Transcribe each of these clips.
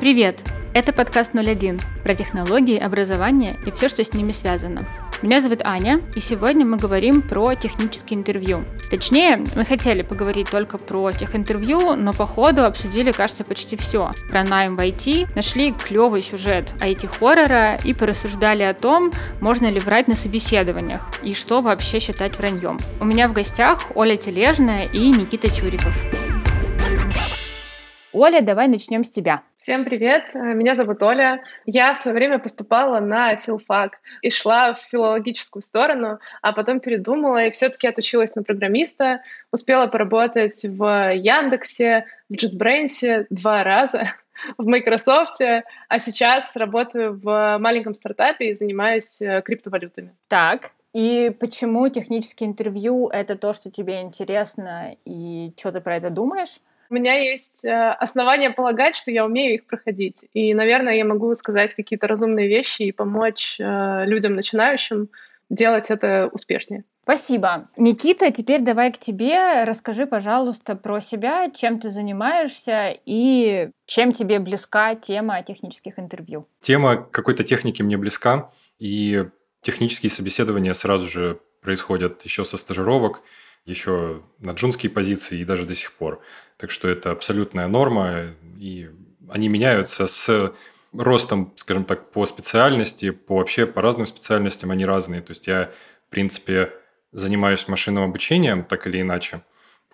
Привет! Это подкаст 01 про технологии, образование и все, что с ними связано. Меня зовут Аня, и сегодня мы говорим про технические интервью. Точнее, мы хотели поговорить только про техинтервью, но по ходу обсудили, кажется, почти все. Про найм в IT, нашли клевый сюжет IT-хоррора и порассуждали о том, можно ли врать на собеседованиях и что вообще считать враньем. У меня в гостях Оля Тележная и Никита Чуриков. Оля, давай начнем с тебя. Всем привет, меня зовут Оля. Я в свое время поступала на филфак и шла в филологическую сторону, а потом передумала и все-таки отучилась на программиста. Успела поработать в Яндексе, в JetBrains два раза, в Microsoft, а сейчас работаю в маленьком стартапе и занимаюсь э, криптовалютами. Так, и почему техническое интервью — это то, что тебе интересно, и что ты про это думаешь? У меня есть э, основания полагать, что я умею их проходить. И, наверное, я могу сказать какие-то разумные вещи и помочь э, людям начинающим делать это успешнее. Спасибо. Никита, теперь давай к тебе. Расскажи, пожалуйста, про себя, чем ты занимаешься и чем тебе близка тема технических интервью. Тема какой-то техники мне близка, и технические собеседования сразу же происходят еще со стажировок еще на джунские позиции и даже до сих пор. Так что это абсолютная норма, и они меняются с ростом, скажем так, по специальности, по вообще по разным специальностям они разные. То есть я, в принципе, занимаюсь машинным обучением, так или иначе.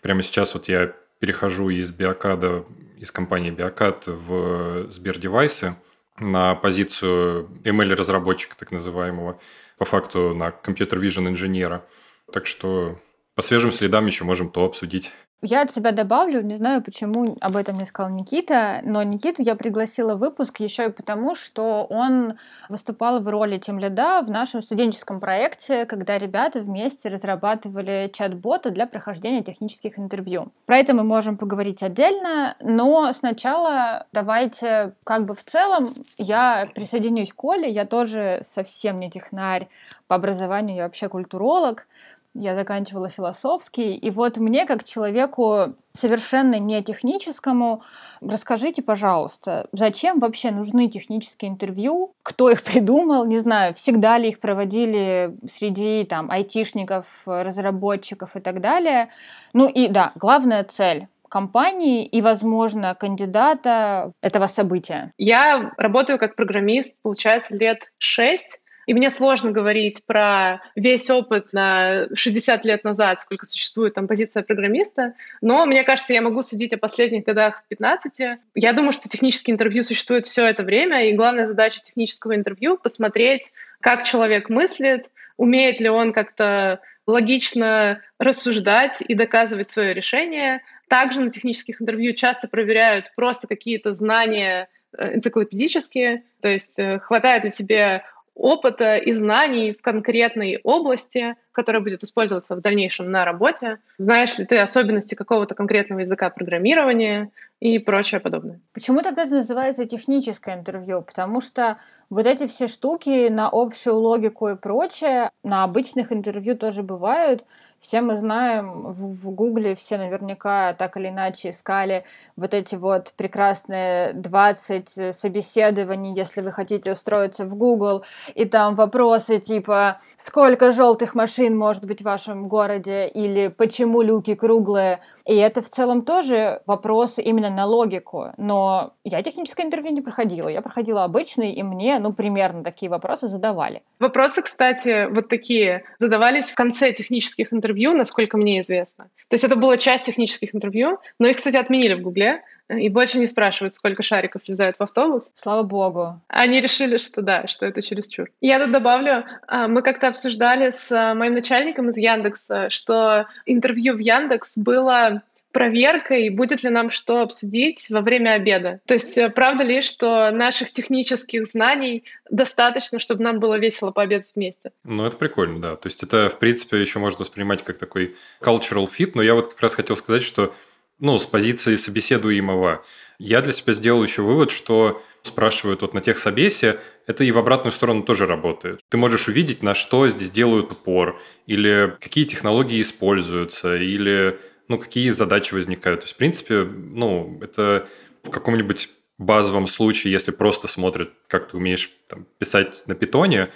Прямо сейчас вот я перехожу из Биокада, из компании Биокад в Сбердевайсы на позицию ML-разработчика, так называемого, по факту на компьютер-вижен инженера. Так что по свежим следам еще можем то обсудить. Я от себя добавлю, не знаю, почему об этом не сказал Никита, но Никиту я пригласила в выпуск еще и потому, что он выступал в роли тем лида в нашем студенческом проекте, когда ребята вместе разрабатывали чат-бота для прохождения технических интервью. Про это мы можем поговорить отдельно, но сначала давайте как бы в целом я присоединюсь к Коле, я тоже совсем не технарь по образованию, я вообще культуролог, я заканчивала философский. И вот мне, как человеку совершенно не техническому, расскажите, пожалуйста, зачем вообще нужны технические интервью? Кто их придумал? Не знаю, всегда ли их проводили среди там айтишников, разработчиков и так далее. Ну и да, главная цель компании и, возможно, кандидата этого события? Я работаю как программист, получается, лет шесть. И мне сложно говорить про весь опыт на 60 лет назад, сколько существует там позиция программиста, но мне кажется, я могу судить о последних годах 15. Я думаю, что технические интервью существуют все это время, и главная задача технического интервью — посмотреть, как человек мыслит, умеет ли он как-то логично рассуждать и доказывать свое решение. Также на технических интервью часто проверяют просто какие-то знания э, энциклопедические, то есть э, хватает ли тебе опыта и знаний в конкретной области, которая будет использоваться в дальнейшем на работе. Знаешь ли ты особенности какого-то конкретного языка программирования и прочее подобное. Почему тогда это называется техническое интервью? Потому что вот эти все штуки на общую логику и прочее на обычных интервью тоже бывают. Все мы знаем, в Гугле все наверняка так или иначе искали вот эти вот прекрасные 20 собеседований, если вы хотите устроиться в Google, и там вопросы типа «Сколько желтых машин может быть в вашем городе?» или «Почему люки круглые?» И это в целом тоже вопросы именно на логику. Но я техническое интервью не проходила. Я проходила обычный, и мне, ну, примерно такие вопросы задавали. Вопросы, кстати, вот такие задавались в конце технических интервью интервью, насколько мне известно. То есть это была часть технических интервью, но их, кстати, отменили в Гугле, и больше не спрашивают, сколько шариков влезают в автобус. Слава богу. Они решили, что да, что это чересчур. Я тут добавлю, а, мы как-то обсуждали с а, моим начальником из Яндекса, что интервью в Яндекс было проверкой, будет ли нам что обсудить во время обеда. То есть э, правда ли, что наших технических знаний достаточно, чтобы нам было весело пообедать вместе? Ну, это прикольно, да. То есть это, в принципе, еще можно воспринимать как такой cultural fit, но я вот как раз хотел сказать, что ну, с позиции собеседуемого я для себя сделал еще вывод, что спрашивают вот на тех собесе, это и в обратную сторону тоже работает. Ты можешь увидеть, на что здесь делают упор, или какие технологии используются, или ну, какие задачи возникают. То есть, в принципе, ну, это в каком-нибудь базовом случае, если просто смотрят, как ты умеешь там, писать на питоне,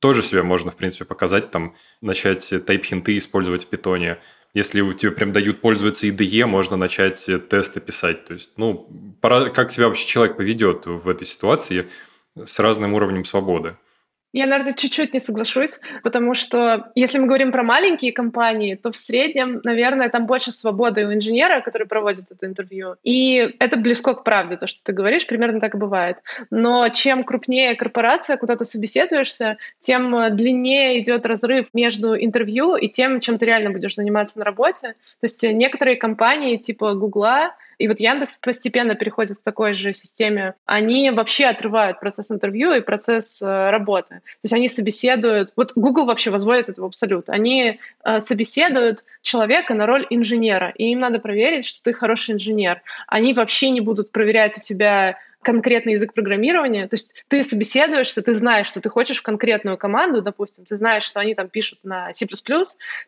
тоже себя можно, в принципе, показать, там, начать тайп-хинты использовать в питоне. Если у тебя прям дают пользоваться IDE, можно начать тесты писать. То есть, ну, пора, как себя вообще человек поведет в этой ситуации с разным уровнем свободы. Я, наверное, чуть-чуть не соглашусь, потому что если мы говорим про маленькие компании, то в среднем, наверное, там больше свободы у инженера, который проводит это интервью. И это близко к правде, то, что ты говоришь, примерно так и бывает. Но чем крупнее корпорация, куда ты собеседуешься, тем длиннее идет разрыв между интервью и тем, чем ты реально будешь заниматься на работе. То есть некоторые компании типа Гугла, и вот Яндекс постепенно переходит к такой же системе. Они вообще отрывают процесс интервью и процесс э, работы. То есть они собеседуют... Вот Google вообще возводит это в абсолют. Они э, собеседуют человека на роль инженера, и им надо проверить, что ты хороший инженер. Они вообще не будут проверять у тебя конкретный язык программирования. То есть ты собеседуешься, ты знаешь, что ты хочешь в конкретную команду, допустим, ты знаешь, что они там пишут на C++,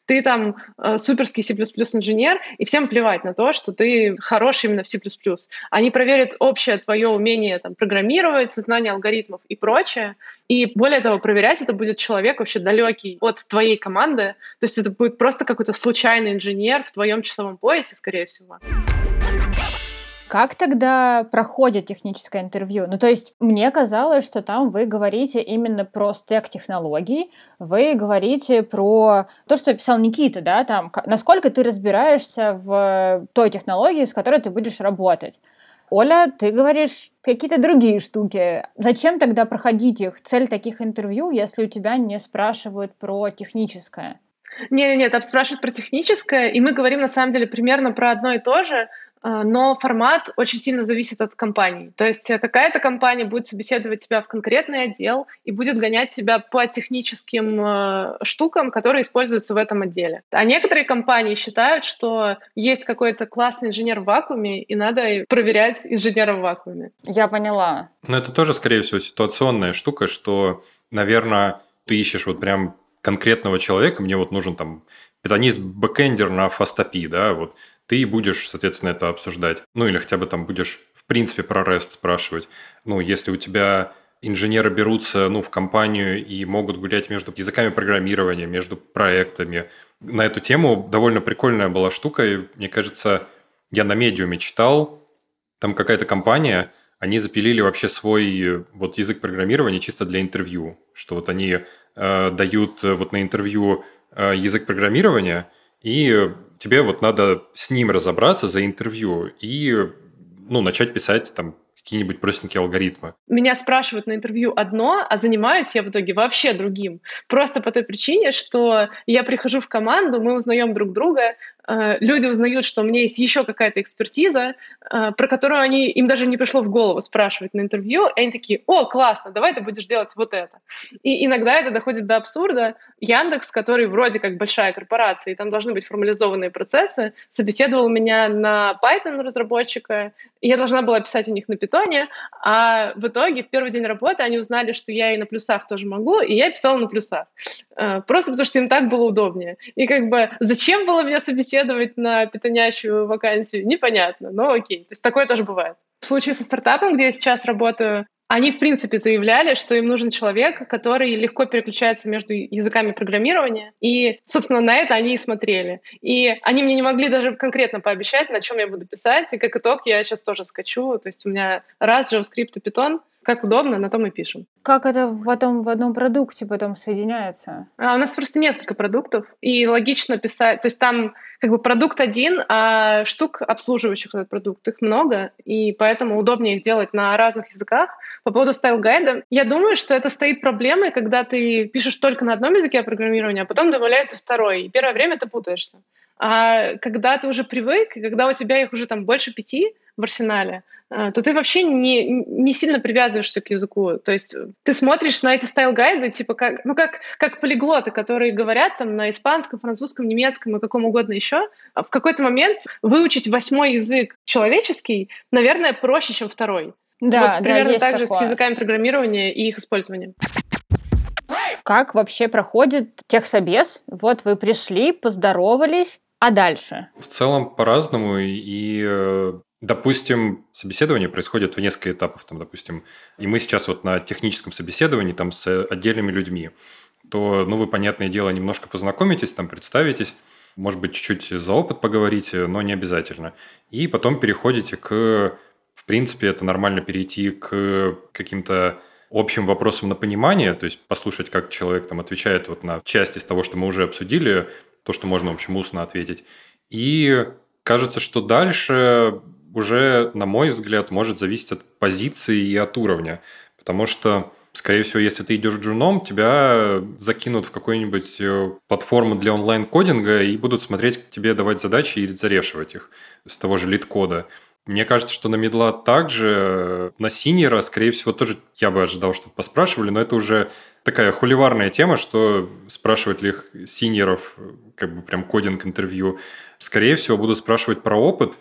ты там э, суперский C++ инженер, и всем плевать на то, что ты хороший именно в C++. Они проверят общее твое умение там, программировать, сознание алгоритмов и прочее. И более того, проверять это будет человек вообще далекий от твоей команды. То есть это будет просто какой-то случайный инженер в твоем часовом поясе, скорее всего. Как тогда проходит техническое интервью? Ну, то есть мне казалось, что там вы говорите именно про стек технологий, вы говорите про то, что писал Никита, да, там, насколько ты разбираешься в той технологии, с которой ты будешь работать. Оля, ты говоришь какие-то другие штуки. Зачем тогда проходить их? Цель таких интервью, если у тебя не спрашивают про техническое? Не-не-не, там спрашивают про техническое, и мы говорим на самом деле примерно про одно и то же, но формат очень сильно зависит от компании. То есть э, какая-то компания будет собеседовать тебя в конкретный отдел и будет гонять тебя по техническим э, штукам, которые используются в этом отделе. А некоторые компании считают, что есть какой-то классный инженер в вакууме, и надо проверять инженера в вакууме. Я поняла. Но это тоже, скорее всего, ситуационная штука, что, наверное, ты ищешь вот прям конкретного человека, мне вот нужен там питонист-бэкендер на FastAPI, да, вот ты будешь, соответственно, это обсуждать. Ну, или хотя бы там будешь, в принципе, про REST спрашивать. Ну, если у тебя инженеры берутся ну, в компанию и могут гулять между языками программирования, между проектами. На эту тему довольно прикольная была штука, и мне кажется, я на Medium е читал, там какая-то компания, они запилили вообще свой вот язык программирования чисто для интервью, что вот они э, дают вот на интервью э, язык программирования, и тебе вот надо с ним разобраться за интервью и ну, начать писать там какие-нибудь простенькие алгоритмы. Меня спрашивают на интервью одно, а занимаюсь я в итоге вообще другим. Просто по той причине, что я прихожу в команду, мы узнаем друг друга, люди узнают, что у меня есть еще какая-то экспертиза, э, про которую они, им даже не пришло в голову спрашивать на интервью, и они такие, о, классно, давай ты будешь делать вот это. И иногда это доходит до абсурда. Яндекс, который вроде как большая корпорация, и там должны быть формализованные процессы, собеседовал меня на Python разработчика, и я должна была писать у них на питоне, а в итоге в первый день работы они узнали, что я и на плюсах тоже могу, и я писала на плюсах. Э, просто потому что им так было удобнее. И как бы зачем было меня собеседовать собеседовать на питонящую вакансию, непонятно, но окей. То есть такое тоже бывает. В случае со стартапом, где я сейчас работаю, они, в принципе, заявляли, что им нужен человек, который легко переключается между языками программирования. И, собственно, на это они и смотрели. И они мне не могли даже конкретно пообещать, на чем я буду писать. И как итог я сейчас тоже скачу. То есть у меня раз JavaScript и Python, как удобно, на том и пишем. Как это потом в одном продукте потом соединяется? А у нас просто несколько продуктов, и логично писать. То есть там как бы продукт один, а штук, обслуживающих этот продукт, их много, и поэтому удобнее их делать на разных языках. По поводу style guide а, я думаю, что это стоит проблемой, когда ты пишешь только на одном языке программирования, а потом добавляется второй, и первое время ты путаешься. А когда ты уже привык, и когда у тебя их уже там больше пяти в арсенале, а, то ты вообще не, не сильно привязываешься к языку. То есть ты смотришь на эти стайл-гайды, типа как, ну как, как полиглоты, которые говорят там на испанском, французском, немецком и каком угодно еще. А в какой-то момент выучить восьмой язык человеческий, наверное, проще, чем второй. Да, вот примерно да, так такое. же с языками программирования и их использованием. Как вообще проходит техсобес? Вот вы пришли, поздоровались, а дальше? В целом по-разному. И э, Допустим, собеседование происходит в несколько этапов, там, допустим, и мы сейчас вот на техническом собеседовании там с отдельными людьми, то, ну, вы, понятное дело, немножко познакомитесь, там, представитесь, может быть, чуть-чуть за опыт поговорите, но не обязательно. И потом переходите к, в принципе, это нормально перейти к каким-то общим вопросам на понимание, то есть послушать, как человек там отвечает вот на части из того, что мы уже обсудили, то, что можно, в общем, устно ответить. И кажется, что дальше уже, на мой взгляд, может зависеть от позиции и от уровня. Потому что, скорее всего, если ты идешь джуном, тебя закинут в какую-нибудь э, платформу для онлайн-кодинга и будут смотреть, тебе давать задачи и зарешивать их с того же лид-кода. Мне кажется, что на медла также, на синера, скорее всего, тоже я бы ожидал, что поспрашивали, но это уже такая хуливарная тема, что спрашивать ли их синеров, как бы прям кодинг-интервью. Скорее всего, будут спрашивать про опыт,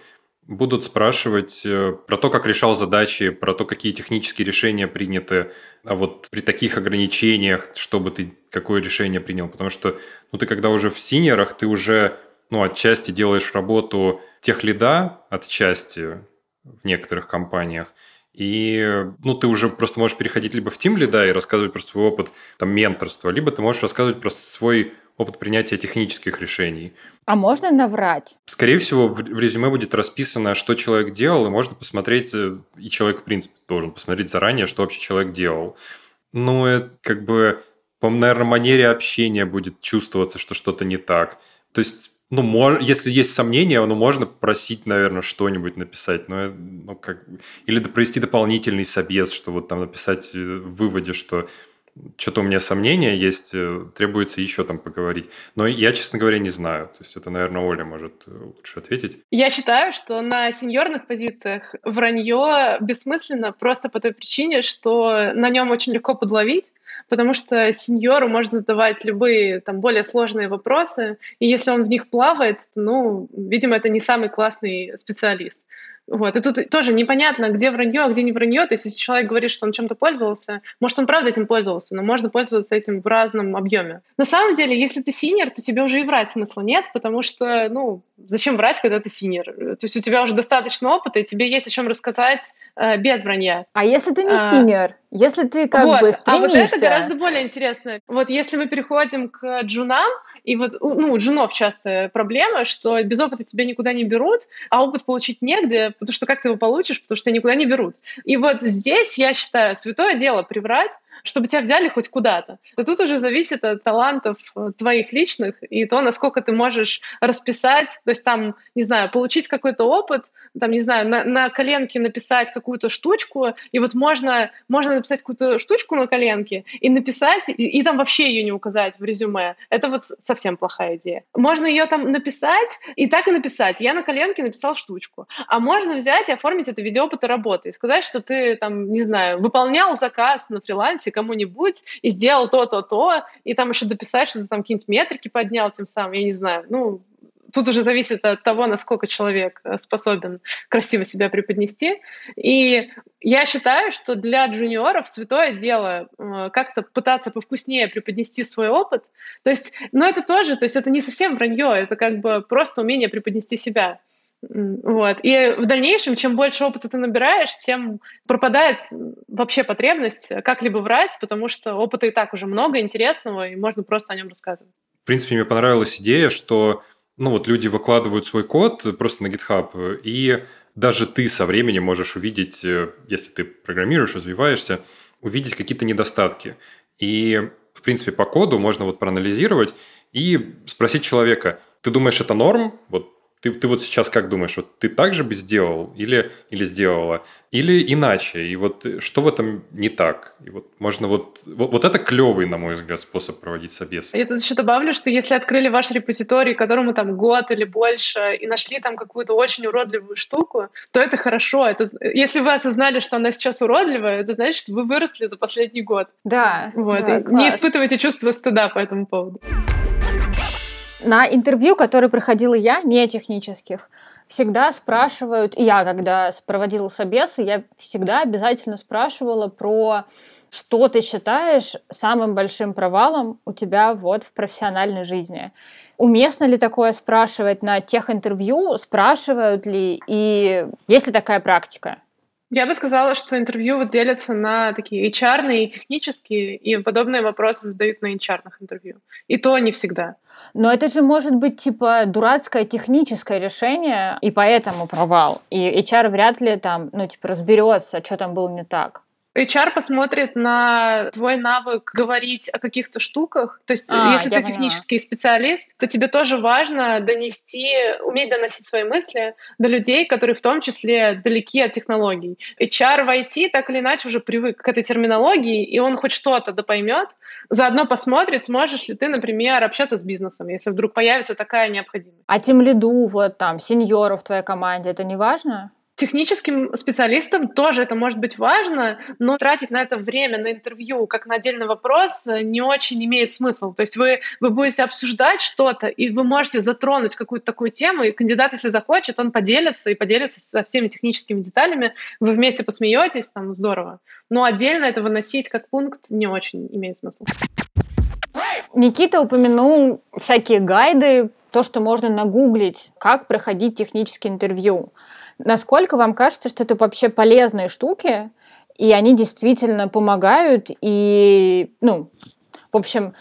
будут спрашивать э, про то, как решал задачи, про то, какие технические решения приняты, а вот при таких ограничениях, чтобы ты какое решение принял. Потому что ну, ты когда уже в синерах, ты уже ну, отчасти делаешь работу тех лида, отчасти в некоторых компаниях, и ну, ты уже просто можешь переходить либо в тим лида и рассказывать про свой опыт там, менторства, либо ты можешь рассказывать про свой опыт принятия технических решений. А можно наврать? Скорее всего, в резюме будет расписано, что человек делал, и можно посмотреть, э, и человек, в принципе, должен посмотреть заранее, что вообще человек делал. Ну, это как бы, по наверное, манере общения будет чувствоваться, что что-то не так. То есть, ну, мож, если есть сомнения, ну, можно просить, наверное, что-нибудь написать. Но, ну, как... Или провести дополнительный собес, что вот там написать э, в выводе, что что-то у меня сомнения есть, э, требуется еще там поговорить. Но я, честно говоря, не знаю. То есть это, наверное, Оля может э, лучше ответить. Я считаю, что на сеньорных позициях вранье бессмысленно просто по той причине, что на нем очень легко подловить, потому что senior у можно задавать любые там более сложные вопросы, и если он в них плавает, ну, видимо, это не самый классный специалист. Вот. И тут тоже непонятно, где вранье, а где не вранье. То есть, если человек говорит, что он чем-то пользовался, может, он правда этим пользовался, но можно пользоваться этим в разном объеме. На самом деле, если ты senior, то тебе уже и врать смысла нет, потому что, ну, зачем врать, когда ты senior? То есть у тебя уже достаточно опыта, и тебе есть о чем рассказать э, без вранья. А если ты не а, синер? Если ты как вот. бы стремишься... А вот это гораздо более интересно. Вот если мы переходим к джунам, и вот ну, у джунов часто проблема, что без опыта тебя никуда не берут, а опыт получить негде, потому что как ты его получишь, потому что тебя никуда не берут. И вот здесь, я считаю, святое дело приврать, чтобы тебя взяли хоть куда-то. То тут уже зависит от талантов э, твоих личных и то, насколько ты можешь расписать, то есть там, не знаю, получить какой-то опыт, там, не знаю, на, на коленке написать какую-то штучку, и вот можно, можно написать какую-то штучку на коленке и написать, и, и там вообще ее не указать в резюме. Это вот совсем плохая идея. Можно ее там написать и так и написать. Я на коленке написал штучку. А можно взять и оформить это в виде опыта работы и сказать, что ты там, не знаю, выполнял заказ на фрилансе кому-нибудь и сделал то-то, то, и там еще дописать, что ты там какие-нибудь метрики поднял тем самым, я не знаю. Ну, тут уже зависит от того, насколько человек э, способен красиво себя преподнести. И я считаю, что для джуниоров святое дело э, как-то пытаться повкуснее преподнести свой опыт. То есть, но это тоже, то есть это не совсем вранье, это как бы просто умение преподнести себя. Вот. И в дальнейшем, чем больше опыта ты набираешь, тем пропадает вообще потребность как-либо врать, потому что опыта и так уже много интересного, и можно просто о нем рассказывать. В принципе, мне понравилась идея, что ну вот люди выкладывают свой код просто на GitHub, и даже ты со временем можешь увидеть, э, если ты программируешь, развиваешься, увидеть какие-то недостатки. И, в принципе, по коду можно вот проанализировать и спросить человека, ты думаешь, это норм? Вот ты, ты вот сейчас как думаешь, вот ты так же бы сделал или, или сделала, или иначе? И вот что в этом не так? И вот можно вот, вот, вот это клевый, на мой взгляд, способ проводить собес. Я тут еще добавлю, что если открыли ваш репозиторий, которому там год или больше, и нашли там какую-то очень уродливую штуку, то это хорошо. Это, если вы осознали, что она сейчас уродливая, это значит, что вы выросли за последний год. Да. Вот. Да, не испытывайте чувство стыда по этому поводу. На интервью, которые проходила я, не технических, всегда спрашивают, и я, когда проводила собесы, я всегда обязательно спрашивала про что ты считаешь самым большим провалом у тебя вот в профессиональной жизни. Уместно ли такое спрашивать на тех интервью? Спрашивают ли? И есть ли такая практика? Я бы сказала, что интервью вот делятся на такие HR и технические, и подобные вопросы задают на HR интервью. И то не всегда. Но это же может быть типа дурацкое техническое решение, и поэтому провал. И HR вряд ли там, ну, типа, разберется, что там было не так. HR посмотрит на твой навык говорить о каких-то штуках. То есть, а, если ты технический поняла. специалист, то тебе тоже важно донести, уметь доносить свои мысли до людей, которые в том числе далеки от технологий. HR в IT так или иначе уже привык к этой терминологии, и он хоть что-то да поймет, заодно посмотрит, сможешь ли ты, например, общаться с бизнесом, если вдруг появится такая необходимость. А тем лиду, вот там, сеньоров в твоей команде, это не важно? Техническим специалистам тоже это может быть важно, но тратить на это время, на интервью, как на отдельный вопрос, э, не очень имеет смысл. То есть вы, вы будете обсуждать что-то, и вы можете затронуть какую-то такую тему, и кандидат, если захочет, он поделится и поделится со всеми техническими деталями, вы вместе посмеетесь, там здорово. Но отдельно это выносить как пункт не очень имеет смысл. Никита упомянул всякие гайды, то, что можно нагуглить, как проходить технические интервью. Насколько вам кажется, что это вообще полезные штуки, и они действительно помогают, и, ну, в общем,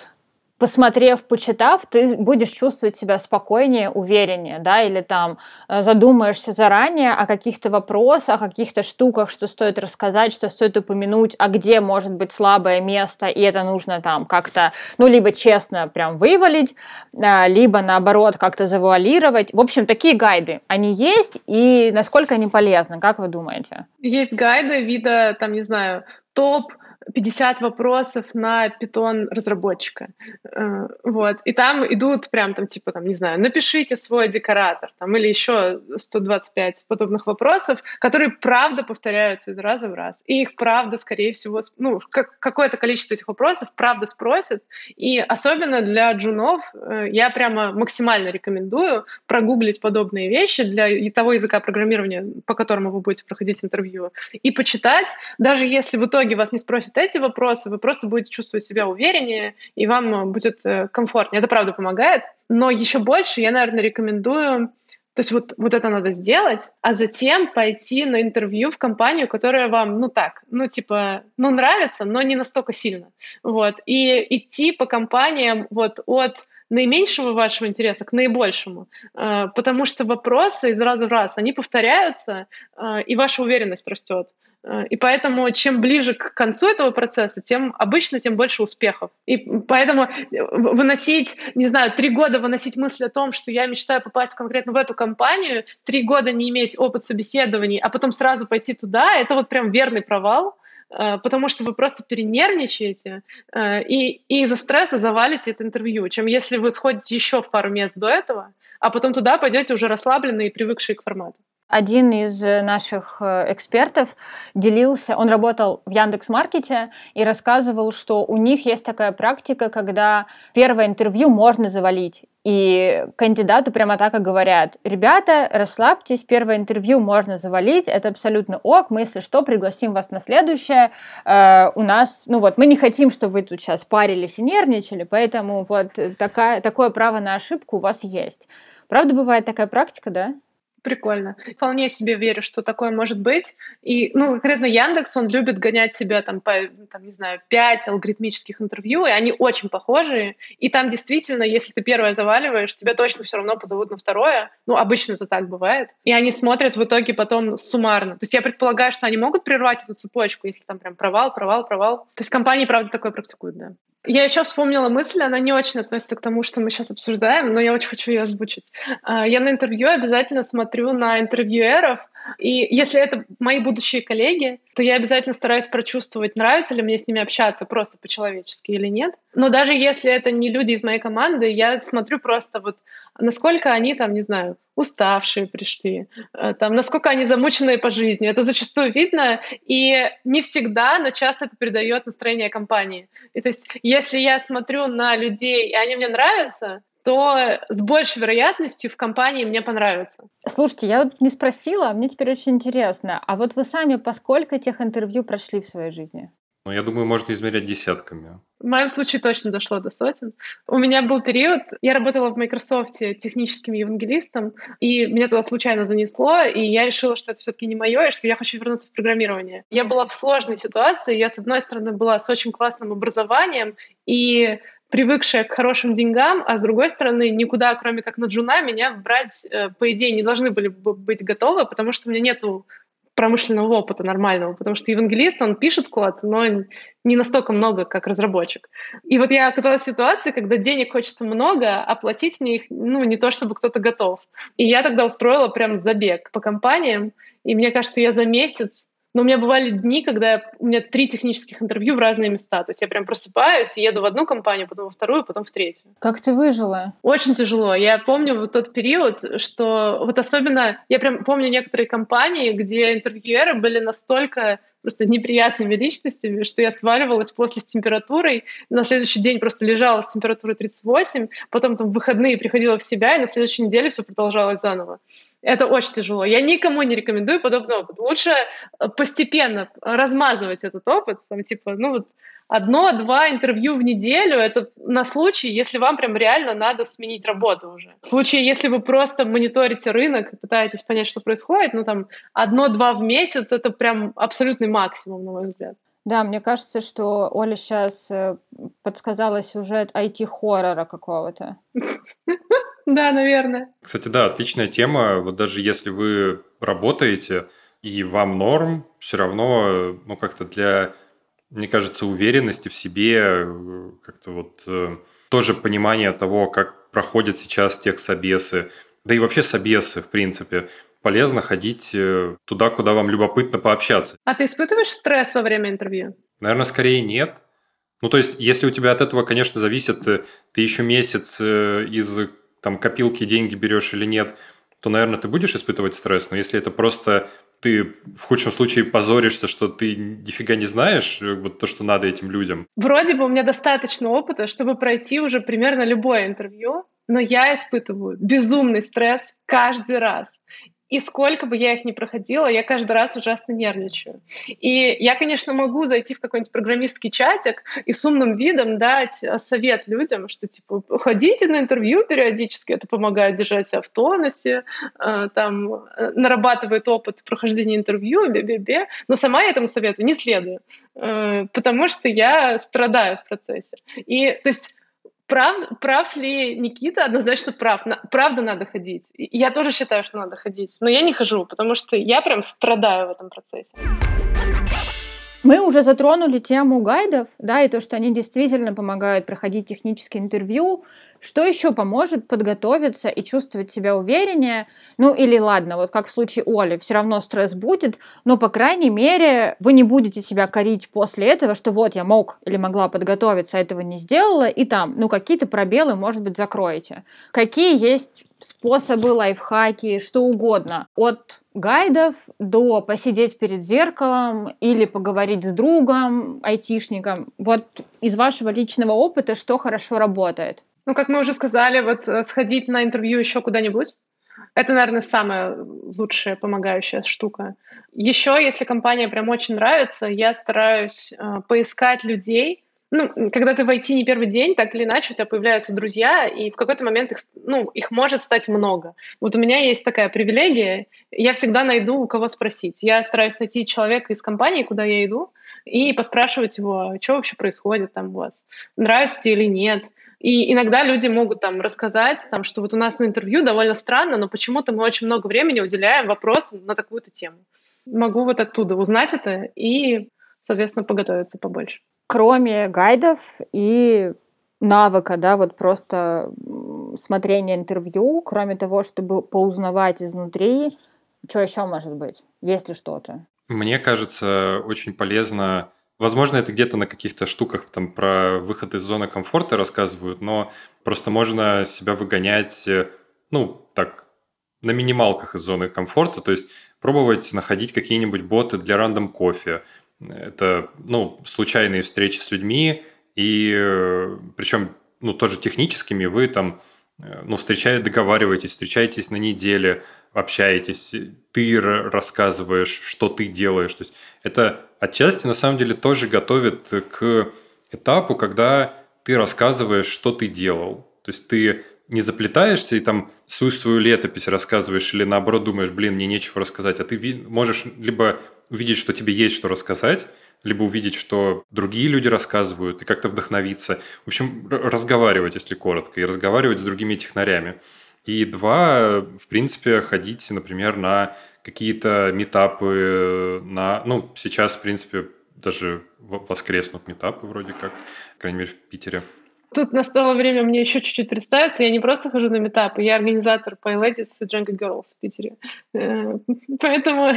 посмотрев, почитав, ты будешь чувствовать себя спокойнее, увереннее, да, или там э, задумаешься заранее о каких-то вопросах, о каких-то штуках, что стоит рассказать, что стоит упомянуть, а где может быть слабое место, и это нужно там как-то, ну, либо честно прям вывалить, э, либо наоборот как-то завуалировать. В общем, такие гайды, они есть, и насколько они полезны, как вы думаете? Есть гайды вида, там, не знаю, топ 50 вопросов на питон разработчика. Э, вот. И там идут прям там типа, там, не знаю, напишите свой декоратор там, или еще 125 подобных вопросов, которые правда повторяются из раза в раз. И их правда, скорее всего, ну, как, какое-то количество этих вопросов правда спросят. И особенно для джунов э, я прямо максимально рекомендую прогуглить подобные вещи для того языка программирования, по которому вы будете проходить интервью, и почитать, даже если в итоге вас не спросят эти вопросы, вы просто будете чувствовать себя увереннее, и вам э, будет э, комфортнее. Это правда помогает. Но еще больше я, наверное, рекомендую то есть вот, вот это надо сделать, а затем пойти на интервью в компанию, которая вам, ну так, ну типа, ну нравится, но не настолько сильно. Вот. И идти по компаниям вот от наименьшего вашего интереса к наибольшему, э, потому что вопросы из раза в раз, они повторяются, и ваша уверенность растет. Э, и поэтому чем ближе к концу этого процесса, тем обычно тем больше успехов. И поэтому э, выносить, не знаю, три года выносить мысль о том, что я мечтаю попасть конкретно в эту компанию, три года не иметь опыт собеседований, а потом сразу пойти туда, это вот прям верный провал, э, потому что вы просто перенервничаете и, и из-за стресса завалите это интервью, чем если вы сходите еще в пару мест до этого, а потом туда пойдете уже расслабленные и привыкшие к формату. Один из э, наших э, экспертов делился, он работал в Яндекс Маркете и рассказывал, что у них есть такая практика, когда первое интервью можно завалить. И кандидату прямо так и говорят, ребята, расслабьтесь, первое интервью можно завалить, это абсолютно ок, мы, если что, пригласим вас на следующее. Э, у нас, ну вот, мы не хотим, чтобы вы тут сейчас парились и нервничали, поэтому вот такая, такое право на ошибку у вас есть. Правда, бывает такая практика, да? Прикольно. Вполне себе верю, что такое может быть. И, ну, конкретно Яндекс, он любит гонять себя там по, там, не знаю, пять алгоритмических интервью, и они очень похожие. И там действительно, если ты первое заваливаешь, тебя точно все равно позовут на второе. Ну, обычно это так бывает. И они смотрят в итоге потом суммарно. То есть я предполагаю, что они могут прервать эту цепочку, если там прям провал, провал, провал. То есть компании, правда, такое практикуют, да. Я еще вспомнила мысль, она не очень относится к тому, что мы сейчас обсуждаем, но я очень хочу ее озвучить. А, я на интервью обязательно смотрю на интервьюеров, и если это мои будущие коллеги, то я обязательно стараюсь прочувствовать, нравится ли мне с ними общаться просто по-человечески или нет. Но даже если это не люди из моей команды, я смотрю просто вот, насколько они там, не знаю, уставшие пришли, э, там, насколько они замученные по жизни. Это зачастую видно, и не всегда, но часто это передает настроение компании. И то есть, если я смотрю на людей, и они мне нравятся, то с большей вероятностью в компании мне понравится. Слушайте, я вот не спросила, а мне теперь очень интересно. А вот вы сами по сколько тех интервью прошли в своей жизни? Но я думаю, можно измерять десятками. В моем случае точно дошло до сотен. У меня был период, я работала в Microsoft техническим евангелистом, и меня туда случайно занесло, и я решила, что это все-таки не мое, и что я хочу вернуться в программирование. Я была в сложной ситуации. Я, с одной стороны, была с очень классным образованием, и привыкшая к хорошим деньгам, а с другой стороны, никуда, кроме как на джуна, меня брать, э, по идее, не должны были бы быть готовы, потому что у меня нету промышленного опыта нормального, потому что евангелист, он пишет код, но не настолько много, как разработчик. И вот я оказалась в ситуации, когда денег хочется много, а платить мне их, ну, не то, чтобы кто-то готов. И я тогда устроила прям забег по компаниям, и мне кажется, я за месяц но у меня бывали дни, когда у меня три технических интервью в разные места. То есть я прям просыпаюсь и еду в одну компанию, потом во вторую, потом в третью. Как ты выжила? Очень тяжело. Я помню вот тот период, что вот особенно... Я прям помню некоторые компании, где интервьюеры были настолько просто неприятными личностями, что я сваливалась после с температурой, на следующий день просто лежала с температурой 38, потом там в выходные приходила в себя, и на следующей неделе все продолжалось заново. Это очень тяжело. Я никому не рекомендую подобный опыт. Лучше э, постепенно размазывать этот опыт, там, типа, ну вот одно-два интервью в неделю, это на случай, если вам прям реально надо сменить работу уже. В случае, если вы просто мониторите рынок и пытаетесь понять, что происходит, ну там одно-два в месяц, это прям абсолютный максимум, на мой взгляд. Да, мне кажется, что Оля сейчас э, подсказала сюжет IT-хоррора какого-то. Да, наверное. Кстати, да, отличная тема. Вот даже если вы работаете, и вам норм, все равно, ну, как-то для мне кажется, уверенности в себе, э, как-то вот э, тоже понимание того, как проходят сейчас тех собесы, да и вообще собесы, в принципе, полезно ходить э, туда, куда вам любопытно пообщаться. А ты испытываешь стресс во время интервью? Наверное, скорее нет. Ну, то есть, если у тебя от этого, конечно, зависит, ты еще месяц из там, копилки деньги берешь или нет, то, наверное, ты будешь испытывать стресс. Но если это просто ты в худшем случае позоришься, что ты нифига не знаешь э, вот то, что надо этим людям? Вроде бы у меня достаточно опыта, чтобы пройти уже примерно любое интервью, но я испытываю безумный стресс каждый раз. И сколько бы я их ни проходила, я каждый раз ужасно нервничаю. И я, конечно, могу зайти в какой-нибудь программистский чатик и с умным видом дать э, совет людям, что, типа, ходите на интервью периодически, это помогает держать себя в тонусе, э, там, э, нарабатывает опыт прохождения интервью, бе-бе-бе. Но сама я этому совету не следую, потому что я страдаю в процессе. И, то есть, Прав, прав ли Никита? Однозначно прав. На, правда надо ходить. Я тоже считаю, что надо ходить. Но я не хожу, потому что я прям страдаю в этом процессе. Мы уже затронули тему гайдов, да, и то, что они действительно помогают проходить технические интервью. Что еще поможет подготовиться и чувствовать себя увереннее? Ну или ладно, вот как в случае Оли, все равно стресс будет, но по крайней мере вы не будете себя корить после этого, что вот я мог или могла подготовиться, а этого не сделала, и там, ну какие-то пробелы, может быть, закроете. Какие есть способы, лайфхаки, что угодно. От гайдов до посидеть перед зеркалом или поговорить с другом, айтишником. Вот из вашего личного опыта что хорошо работает? Ну, как мы уже сказали, вот э, сходить на интервью еще куда-нибудь. Это, наверное, самая лучшая помогающая штука. Еще, если компания прям очень нравится, я стараюсь э, поискать людей, ну, когда ты в IT не первый день, так или иначе у тебя появляются друзья, и в какой-то момент их, ну, их может стать много. Вот у меня есть такая привилегия, я всегда найду, у кого спросить. Я стараюсь найти человека из компании, куда я иду, и поспрашивать его, что вообще происходит там у вас, нравится тебе или нет. И иногда люди могут там рассказать, там, что вот у нас на интервью довольно странно, но почему-то мы очень много времени уделяем вопросам на такую-то тему. Могу вот оттуда узнать это и, соответственно, подготовиться побольше кроме гайдов и навыка, да, вот просто смотрения интервью, кроме того, чтобы поузнавать изнутри, что еще может быть? Есть ли что-то? Мне кажется, очень полезно Возможно, это где-то на каких-то штуках там про выход из зоны комфорта рассказывают, но просто можно себя выгонять, ну, так, на минималках из зоны комфорта, то есть пробовать находить какие-нибудь боты для рандом кофе, это, ну, случайные встречи с людьми, и э, причем, ну, тоже техническими, вы там, э, ну, встречаете, договариваетесь, встречаетесь на неделе, общаетесь, ты рассказываешь, что ты делаешь. То есть это отчасти на самом деле тоже готовит к этапу, когда ты рассказываешь, что ты делал. То есть ты не заплетаешься и там свою свою летопись рассказываешь или наоборот думаешь, блин, мне нечего рассказать, а ты можешь либо увидеть, что тебе есть что рассказать, либо увидеть, что другие люди рассказывают, и как-то вдохновиться. В общем, разговаривать, если коротко, и разговаривать с другими технарями. И два, в принципе, ходить, например, на какие-то метапы, на, ну, сейчас, в принципе, даже воскреснут метапы вроде как, по крайней мере, в Питере. Тут настало время мне еще чуть-чуть представиться. Я не просто хожу на метапы, я организатор PyLadies Django Girls в Питере. Э, поэтому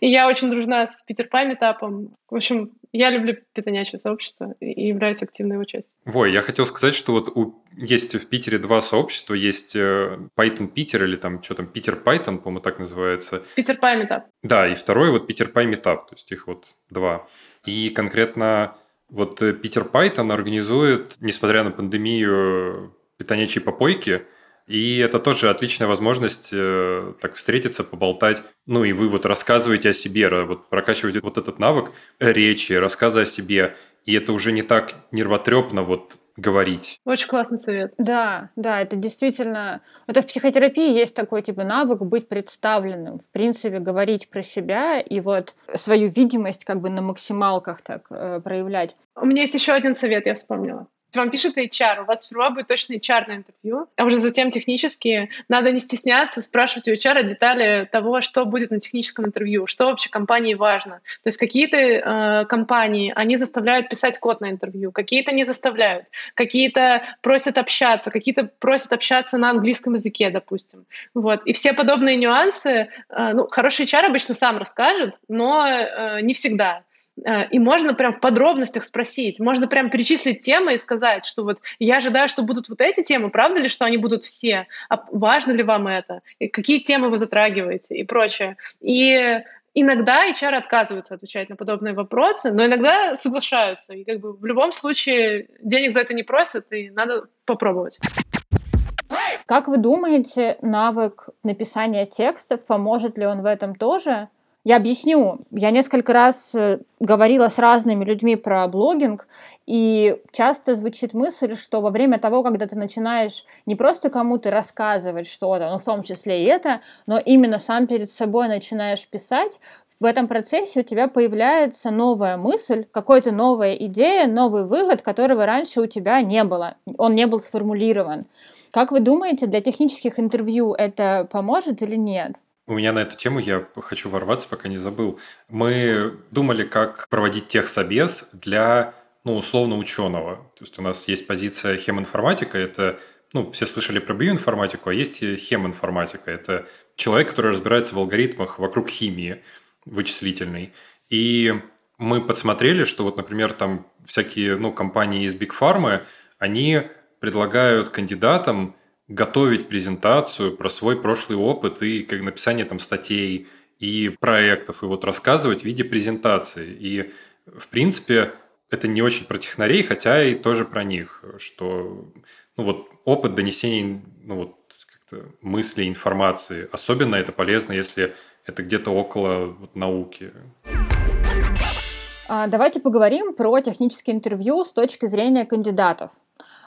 я очень дружна с Питер Пай метапом. В общем, я люблю питонячее сообщество и являюсь активной его частью. Вой, я хотел сказать, что вот у, есть в Питере два сообщества. Есть э, Python Питер или там что там, Питер Python, по-моему, так называется. Питер Пай метап. Да, и второй вот Питер Пай метап. То есть их вот два. И конкретно вот э, Питер Пайтон организует, несмотря на пандемию, питонячие попойки, и это тоже отличная возможность э, так встретиться, поболтать. Ну и вы вот рассказываете о себе, вот прокачиваете вот этот навык речи, рассказа о себе. И это уже не так нервотрепно вот говорить. Очень классный совет. Да, да, это действительно... Это в психотерапии есть такой типа навык быть представленным, в принципе, говорить про себя и вот свою видимость как бы на максималках так э, проявлять. У меня есть еще один совет, я вспомнила вам пишет HR, у вас сперва будет точно HR на интервью, а уже затем технические. Надо не стесняться спрашивать у HR детали того, что будет на техническом интервью, что вообще компании важно. То есть какие-то э, компании, они заставляют писать код на интервью, какие-то не заставляют, какие-то просят общаться, какие-то просят общаться на английском языке, допустим. Вот. И все подобные нюансы, э, ну, хороший HR обычно сам расскажет, но э, не всегда. Э, и можно прям в подробностях спросить, можно прям перечислить темы и сказать, что вот я ожидаю, что будут вот эти темы, правда ли, что они будут все, а важно ли вам это, и какие темы вы затрагиваете и прочее. И иногда HR отказываются отвечать на подобные вопросы, но иногда соглашаются. И как бы в любом случае денег за это не просят, и надо попробовать. Как вы думаете, навык написания текстов, поможет ли он в этом тоже? Я объясню. Я несколько раз э, говорила с разными людьми про блогинг, и часто звучит мысль, что во время того, когда ты начинаешь не просто кому-то рассказывать что-то, ну в том числе и это, но именно сам перед собой начинаешь писать, в этом процессе у тебя появляется новая мысль, какая-то новая идея, новый вывод, которого раньше у тебя не было. Он не был сформулирован. Как вы думаете, для технических интервью это поможет или нет? У меня на эту тему я хочу ворваться, пока не забыл. Мы думали, как проводить техсобес для, ну, условно, ученого. То есть у нас есть позиция хеминформатика, это, ну, все слышали про биоинформатику, а есть и хеминформатика. Это человек, который разбирается в алгоритмах вокруг химии вычислительной. И мы подсмотрели, что вот, например, там всякие, ну, компании из Big Pharma, они предлагают кандидатам готовить презентацию про свой прошлый опыт и как написание там статей и проектов, и вот рассказывать в виде презентации. И, в принципе, это не очень про технарей, хотя и тоже про них, что ну вот опыт донесения ну вот мысли, информации. Особенно это полезно, если это где-то около вот, науки. А, давайте поговорим про технические интервью с точки зрения кандидатов.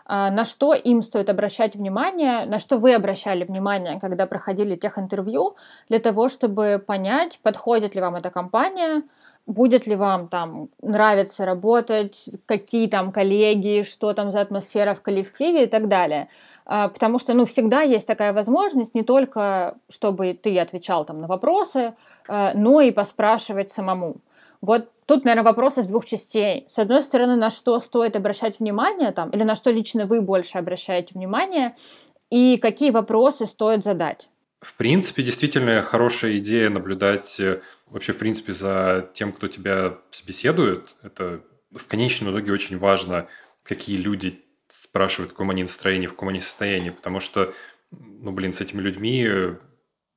А, на что им стоит обращать внимание, на что вы обращали внимание, когда проходили тех интервью, для того, чтобы понять, подходит ли вам эта компания, будет ли вам там нравится работать, какие там коллеги, что там за атмосфера в коллективе и так далее. А, потому что, ну, всегда есть такая возможность не только, чтобы ты отвечал там на вопросы, а, но и поспрашивать самому. Вот тут, наверное, вопрос из двух частей. С одной стороны, на что стоит обращать внимание там, или на что лично вы больше обращаете внимание, и какие вопросы стоит задать? В принципе, действительно хорошая идея наблюдать э, вообще, в принципе, за тем, кто тебя собеседует. Это в конечном итоге очень важно, какие люди спрашивают, в каком они настроении, в каком они состоянии, потому что, ну, блин, с этими людьми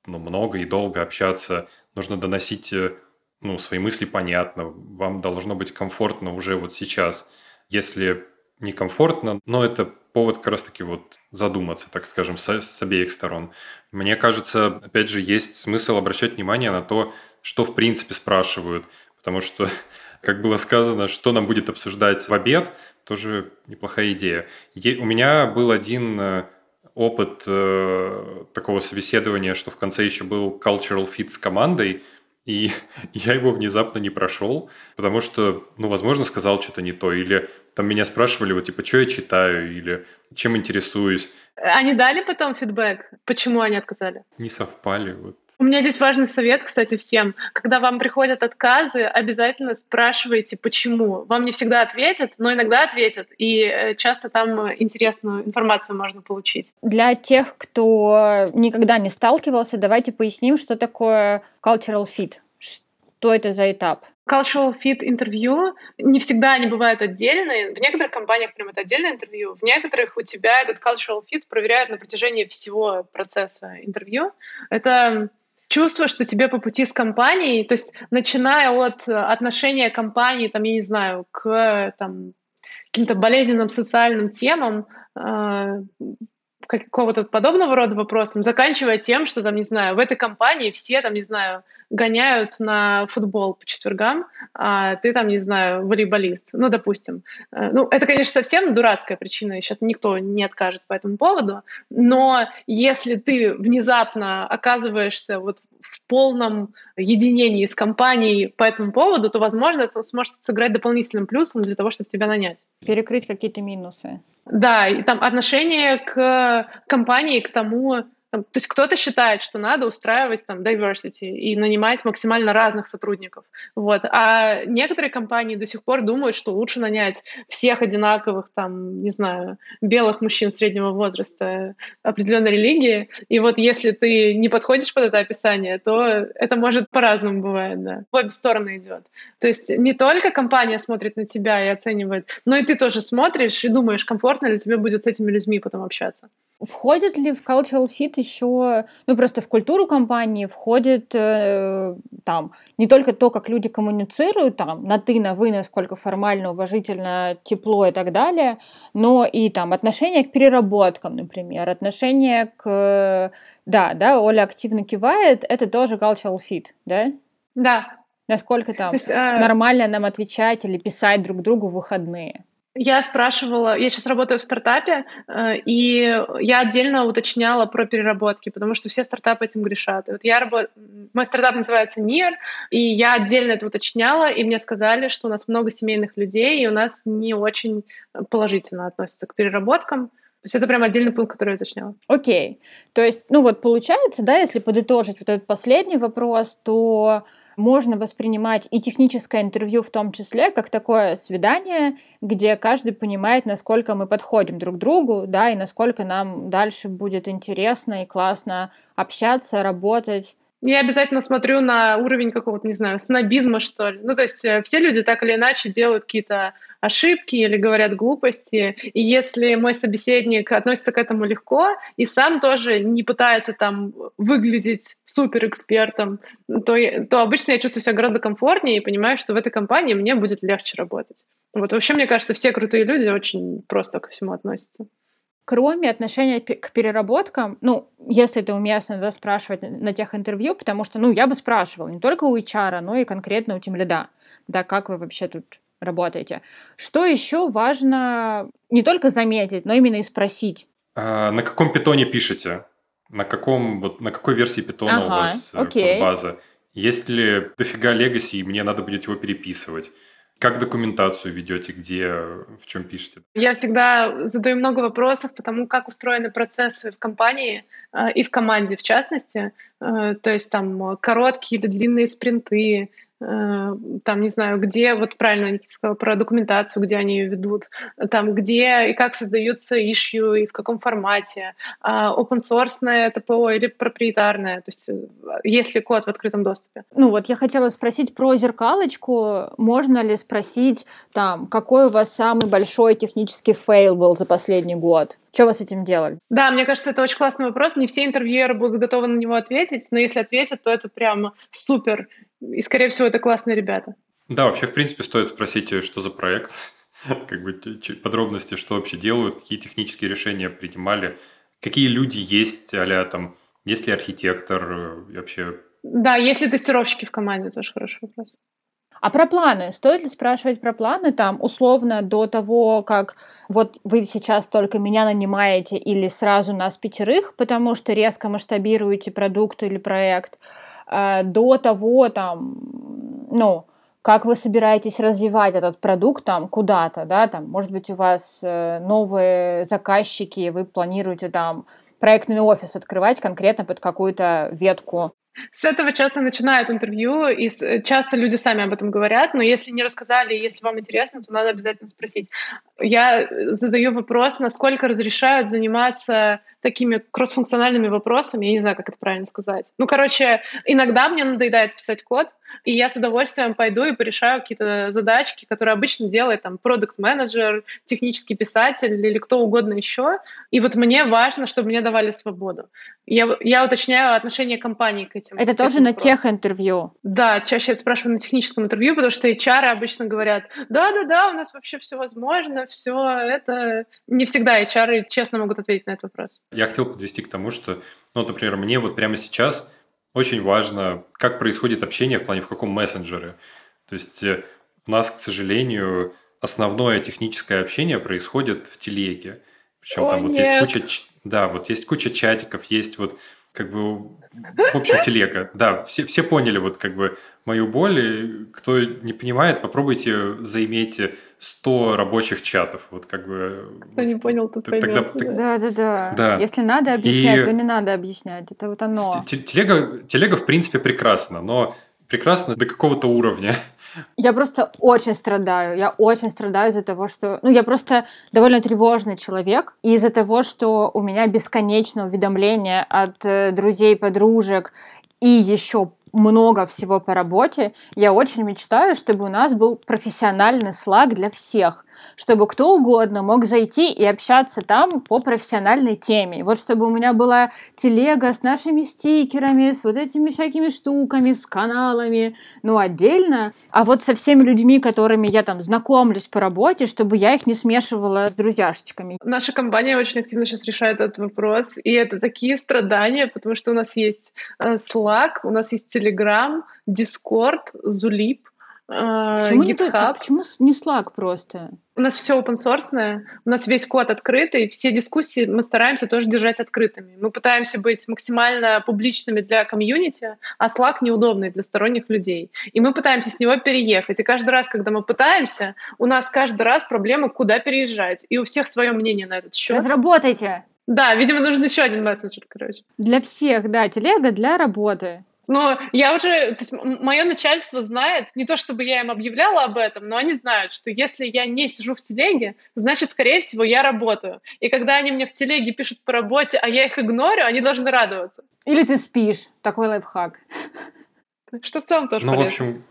ну, много и долго общаться, нужно доносить э, ну, свои мысли понятно, вам должно быть комфортно уже вот сейчас. Если некомфортно, но это повод как раз-таки вот задуматься, так скажем, с, с обеих сторон. Мне кажется, опять же, есть смысл обращать внимание на то, что в принципе спрашивают, потому что, как было сказано, что нам будет обсуждать в обед, тоже неплохая идея. Е- у меня был один э, опыт э, такого собеседования, что в конце еще был cultural fit с командой, и я его внезапно не прошел, потому что, ну, возможно, сказал что-то не то, или там меня спрашивали, вот, типа, что я читаю, или чем интересуюсь. Они дали потом фидбэк? Почему они отказали? Не совпали, вот. У меня здесь важный совет, кстати, всем. Когда вам приходят отказы, обязательно спрашивайте, почему. Вам не всегда ответят, но иногда ответят, и э, часто там интересную информацию можно получить. Для тех, кто никогда не сталкивался, давайте поясним, что такое cultural fit. Что это за этап? Cultural fit интервью не всегда они бывают отдельные. В некоторых компаниях прям это отдельное интервью. В некоторых у тебя этот cultural fit проверяют на протяжении всего процесса интервью. Это чувство, что тебе по пути с компанией, то есть начиная от отношения компании, там, я не знаю, к там, каким-то болезненным социальным темам, э, какого-то подобного рода вопросам, заканчивая тем, что там, не знаю, в этой компании все там, не знаю, гоняют на футбол по четвергам, а ты там, не знаю, волейболист. Ну, допустим. Э, ну, это, конечно, совсем дурацкая причина, сейчас никто не откажет по этому поводу, но если ты внезапно оказываешься вот в полном единении с компанией по этому поводу, то, возможно, это сможет сыграть дополнительным плюсом для того, чтобы тебя нанять. Перекрыть какие-то минусы. Да, и там отношение к компании, к тому, там, то есть кто-то считает, что надо устраивать там diversity и нанимать максимально разных сотрудников. Вот. А некоторые компании до сих пор думают, что лучше нанять всех одинаковых, там, не знаю, белых мужчин среднего возраста определенной религии. И вот если ты не подходишь под это описание, то это может по-разному бывает, да. В обе стороны идет. То есть не только компания смотрит на тебя и оценивает, но и ты тоже смотришь и думаешь, комфортно ли тебе будет с этими людьми потом общаться. Входит ли в cultural fit еще, ну просто в культуру компании входит э, там не только то, как люди коммуницируют, там на ты, на вы, насколько формально, уважительно, тепло и так далее, но и там отношение к переработкам, например, отношение к, да, да, Оля активно кивает, это тоже cultural fit, да? Да. Насколько там есть, э... нормально нам отвечать или писать друг другу в выходные? Я спрашивала, я сейчас работаю в стартапе, э, и я отдельно уточняла про переработки, потому что все стартапы этим грешат. И вот я работ... Мой стартап называется NIR, и я отдельно это уточняла, и мне сказали, что у нас много семейных людей, и у нас не очень положительно относятся к переработкам. То есть это прям отдельный пункт, который я уточняла. Окей. То есть, ну вот получается, да, если подытожить вот этот последний вопрос, то можно воспринимать и техническое интервью в том числе, как такое свидание, где каждый понимает, насколько мы подходим друг к другу, да, и насколько нам дальше будет интересно и классно общаться, работать. Я обязательно смотрю на уровень какого-то, не знаю, снобизма, что ли. Ну, то есть э, все люди так или иначе делают какие-то ошибки или говорят глупости. И если мой собеседник относится к этому легко и сам тоже не пытается там выглядеть суперэкспертом, то, то обычно я чувствую себя гораздо комфортнее и понимаю, что в этой компании мне будет легче работать. Вот вообще, мне кажется, все крутые люди очень просто ко всему относятся кроме отношения к переработкам, ну, если это уместно, да, спрашивать на тех интервью, потому что, ну, я бы спрашивала не только у HR, но и конкретно у тимлида, да, как вы вообще тут работаете. Что еще важно не только заметить, но именно и спросить? А, на каком питоне пишете? На каком вот на какой версии питона ага, у вас э, окей. база? Есть ли дофига легаси, и мне надо будет его переписывать? Как документацию ведете, где, в чем пишете? Я всегда задаю много вопросов по тому, как устроены процессы в компании э, и в команде в частности. Э, то есть там короткие или длинные спринты, там, не знаю, где, вот правильно Никита сказал про документацию, где они ее ведут, там, где и как создаются issue, и в каком формате, а, open source ПО или проприетарное, то есть э, есть ли код в открытом доступе. Ну вот я хотела спросить про зеркалочку, можно ли спросить, там, какой у вас самый большой технический fail был за последний год? Что вы с этим делали? Да, мне кажется, это очень классный вопрос. Не все интервьюеры будут готовы на него ответить, но если ответят, то это прям супер. И, скорее всего, это классные ребята. Да, вообще, в принципе, стоит спросить, что за проект. как бы подробности, что вообще делают, какие технические решения принимали, какие люди есть, а там, есть ли архитектор э, вообще? Да, есть ли тестировщики в команде, тоже хороший вопрос. А про планы? Стоит ли спрашивать про планы там условно до того, как вот вы сейчас только меня нанимаете или сразу нас пятерых, потому что резко масштабируете продукт или проект, э, до того там, ну, как вы собираетесь развивать этот продукт там куда-то, да, там, может быть, у вас э, новые заказчики, вы планируете там проектный офис открывать конкретно под какую-то ветку с этого часто начинают интервью, и часто люди сами об этом говорят, но если не рассказали, если вам интересно, то надо обязательно спросить. Я задаю вопрос, насколько разрешают заниматься такими кроссфункциональными вопросами, я не знаю, как это правильно сказать. Ну, короче, иногда мне надоедает писать код, и я с удовольствием пойду и порешаю какие-то задачки, которые обычно делает там продукт-менеджер, технический писатель или кто угодно еще. И вот мне важно, чтобы мне давали свободу. Я, я уточняю отношение компании к этим. Это к тоже этим на тех интервью. Да, чаще я спрашиваю на техническом интервью, потому что HR обычно говорят, да-да-да, у нас вообще все возможно, все это... Не всегда HR честно могут ответить на этот вопрос. Я хотел подвести к тому, что, ну, например, мне вот прямо сейчас очень важно, как происходит общение в плане в каком мессенджере. То есть э, у нас, к сожалению, основное техническое общение происходит в телеге. Причем О, там вот нет. есть куча, да, вот есть куча чатиков, есть вот как бы, в общем, телега. Да, все, все поняли вот как бы мою боль. И кто не понимает, попробуйте заимейте 100 рабочих чатов. Вот как бы... Кто не понял, тот поймет. Тогда, да. да, да, да, да. Если надо объяснять, и... то не надо объяснять. Это вот оно. Телега, телега, в принципе, прекрасна, но прекрасно до какого-то уровня. Я просто очень страдаю. Я очень страдаю из-за того, что... Ну, я просто довольно тревожный человек. И из-за того, что у меня бесконечное уведомления от э, друзей, подружек и еще много всего по работе, я очень мечтаю, чтобы у нас был профессиональный слаг для всех, чтобы кто угодно мог зайти и общаться там по профессиональной теме. вот чтобы у меня была телега с нашими стикерами, с вот этими всякими штуками, с каналами, ну, отдельно. А вот со всеми людьми, которыми я там знакомлюсь по работе, чтобы я их не смешивала с друзьяшечками. Наша компания очень активно сейчас решает этот вопрос, и это такие страдания, потому что у нас есть э, Slack, у нас есть Telegram, Discord, Zulip, Почему, не, а почему не Slack просто? У нас все open source, у нас весь код открытый, все дискуссии мы стараемся тоже держать открытыми. Мы пытаемся быть максимально публичными для комьюнити, а Slack неудобный для сторонних людей. И мы пытаемся с него переехать. И каждый раз, когда мы пытаемся, у нас каждый раз проблема, куда переезжать. И у всех свое мнение на этот счет. Разработайте! Да, видимо, нужен еще один мессенджер, короче. Для всех, да, телега для работы. Но я уже, то есть мое начальство знает, не то чтобы я им объявляла об этом, но они знают, что если я не сижу в телеге, значит, скорее всего, я работаю. И когда они мне в телеге пишут по работе, а я их игнорю, они должны радоваться. Или ты спишь. Такой лайфхак. Что в целом тоже Ну, полезно. в общем,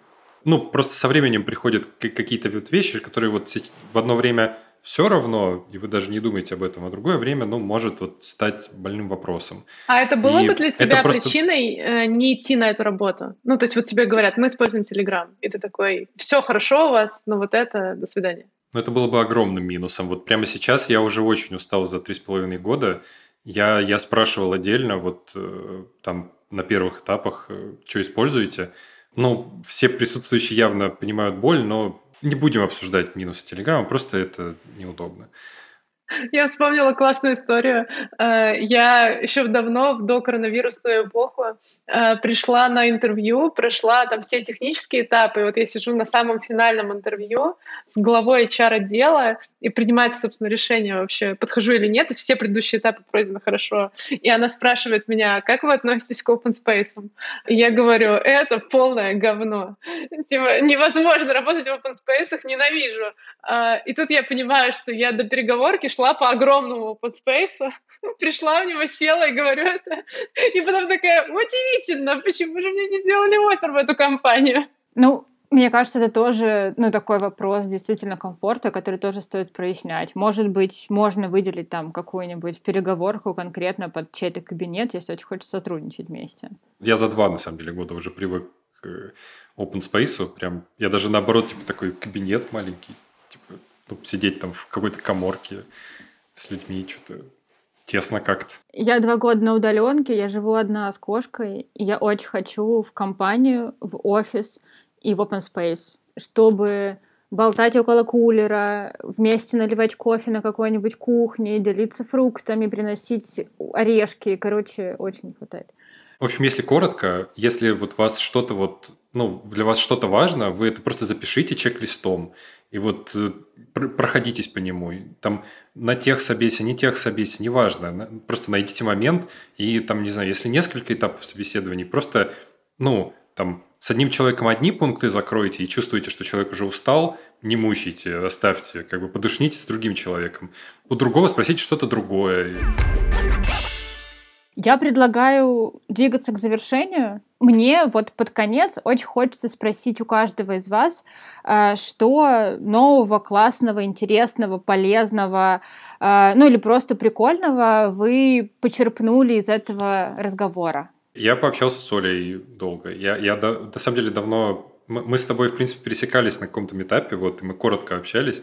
ну, просто со временем приходят какие-то вот вещи, которые вот в одно время все равно, и вы даже не думаете об этом, а другое время, ну, может вот стать больным вопросом. А это было и бы для тебя просто... причиной э, не идти на эту работу? Ну, то есть вот тебе говорят, мы используем Telegram, и ты такой, все хорошо у вас, но вот это, до свидания. Ну, это было бы огромным минусом. Вот прямо сейчас я уже очень устал за три с половиной года. Я, я спрашивал отдельно, вот э, там на первых этапах, э, что используете. Ну, все присутствующие явно понимают боль, но не будем обсуждать минусы Телеграма, просто это неудобно. Я вспомнила классную историю. Э, я еще давно, в докоронавирусную эпоху, э, пришла на интервью, прошла там все технические этапы. И вот я сижу на самом финальном интервью с главой HR-отдела, и принимается, собственно, решение вообще, подхожу или нет. То есть все предыдущие этапы пройдены хорошо. И она спрашивает меня, как вы относитесь к open space? И я говорю, это полное говно. Типа, невозможно работать в open space, ненавижу. А, и тут я понимаю, что я до переговорки шла по огромному подспейсу, пришла в него, села и говорю это. И потом такая, удивительно, почему же мне не сделали офер в эту компанию? Ну, мне кажется, это тоже ну, такой вопрос действительно комфорта, который тоже стоит прояснять. Может быть, можно выделить там какую-нибудь переговорку конкретно под чей-то кабинет, если очень хочется сотрудничать вместе. Я за два, на самом деле, года уже привык к open space. Прям, я даже наоборот, типа, такой кабинет маленький. Типа, ну, сидеть там в какой-то коморке с людьми, что-то тесно как-то. Я два года на удаленке, я живу одна с кошкой, и я очень хочу в компанию, в офис и в open space, чтобы болтать около кулера, вместе наливать кофе на какой-нибудь кухне, делиться фруктами, приносить орешки. Короче, очень не хватает. В общем, если коротко, если вот вас что-то вот, ну, для вас что-то важно, вы это просто запишите чек-листом и вот э, проходитесь по нему. Там на тех собесе, не тех собесе, неважно. Просто найдите момент и там, не знаю, если несколько этапов собеседований, просто, ну, там с одним человеком одни пункты закройте и чувствуете, что человек уже устал, не мучайте, оставьте, как бы подушните с другим человеком. У другого спросите что-то другое. Я предлагаю двигаться к завершению. Мне вот под конец очень хочется спросить у каждого из вас, э, что нового, классного, интересного, полезного, э, ну или просто прикольного вы почерпнули из этого разговора. Я пообщался с Олей долго. Я, я на самом деле давно... Мы с тобой, в принципе, пересекались на каком-то этапе, вот, и мы коротко общались.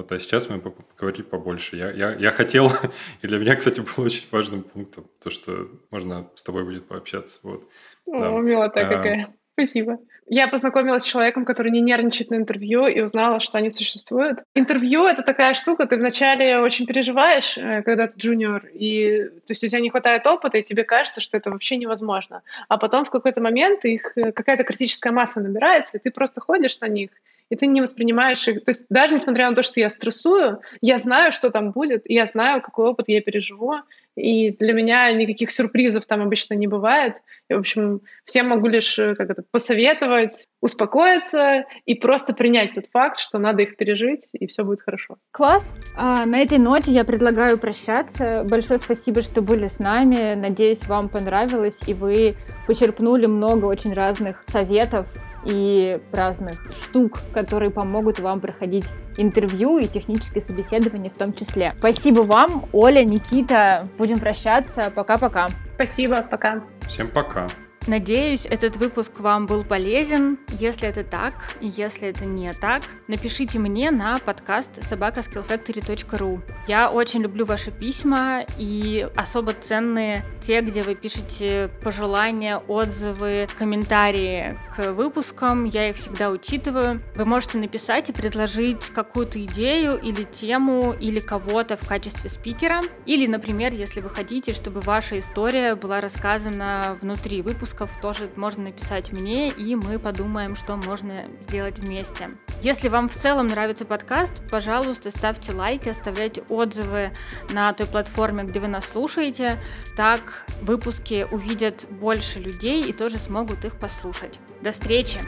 Вот, а сейчас мы поговорили побольше. Я, я, я хотел, и для меня, кстати, был очень важным пунктом, то, что можно с тобой будет пообщаться. Вот. О, да. милота а, какая. Спасибо. Я познакомилась с человеком, который не нервничает на интервью и узнала, что они существуют. Интервью — это такая штука, ты вначале очень переживаешь, э, когда ты джуниор, и то есть у тебя не хватает опыта, и тебе кажется, что это вообще невозможно. А потом в какой-то момент их э, какая-то критическая масса набирается, и ты просто ходишь на них, и ты не воспринимаешь их. То есть даже несмотря на то, что я стрессую, я знаю, что там будет, и я знаю, какой опыт я переживу, и для меня никаких сюрпризов там обычно не бывает. И, в общем, всем могу лишь э, как это, посоветовать, успокоиться и просто принять тот факт, что надо их пережить, и все будет хорошо. Класс! А, на этой ноте я предлагаю прощаться. Большое спасибо, что были с нами. Надеюсь, вам понравилось, и вы почерпнули много очень разных советов и разных штук, которые помогут вам проходить интервью и техническое собеседование в том числе. Спасибо вам, Оля, Никита. Будем прощаться. Пока-пока. Спасибо, пока. Всем пока. Надеюсь, этот выпуск вам был полезен. Если это так, если это не так, напишите мне на подкаст собакаскиллфactory.ru. Я очень люблю ваши письма и особо ценные те, где вы пишете пожелания, отзывы, комментарии к выпускам. Я их всегда учитываю. Вы можете написать и предложить какую-то идею или тему или кого-то в качестве спикера. Или, например, если вы хотите, чтобы ваша история была рассказана внутри выпуска, выпусков тоже можно написать мне, и мы подумаем, что можно сделать вместе. Если вам в целом нравится подкаст, пожалуйста, ставьте лайки, оставляйте отзывы на той платформе, где вы нас слушаете. Так выпуски увидят больше людей и тоже смогут их послушать. До встречи!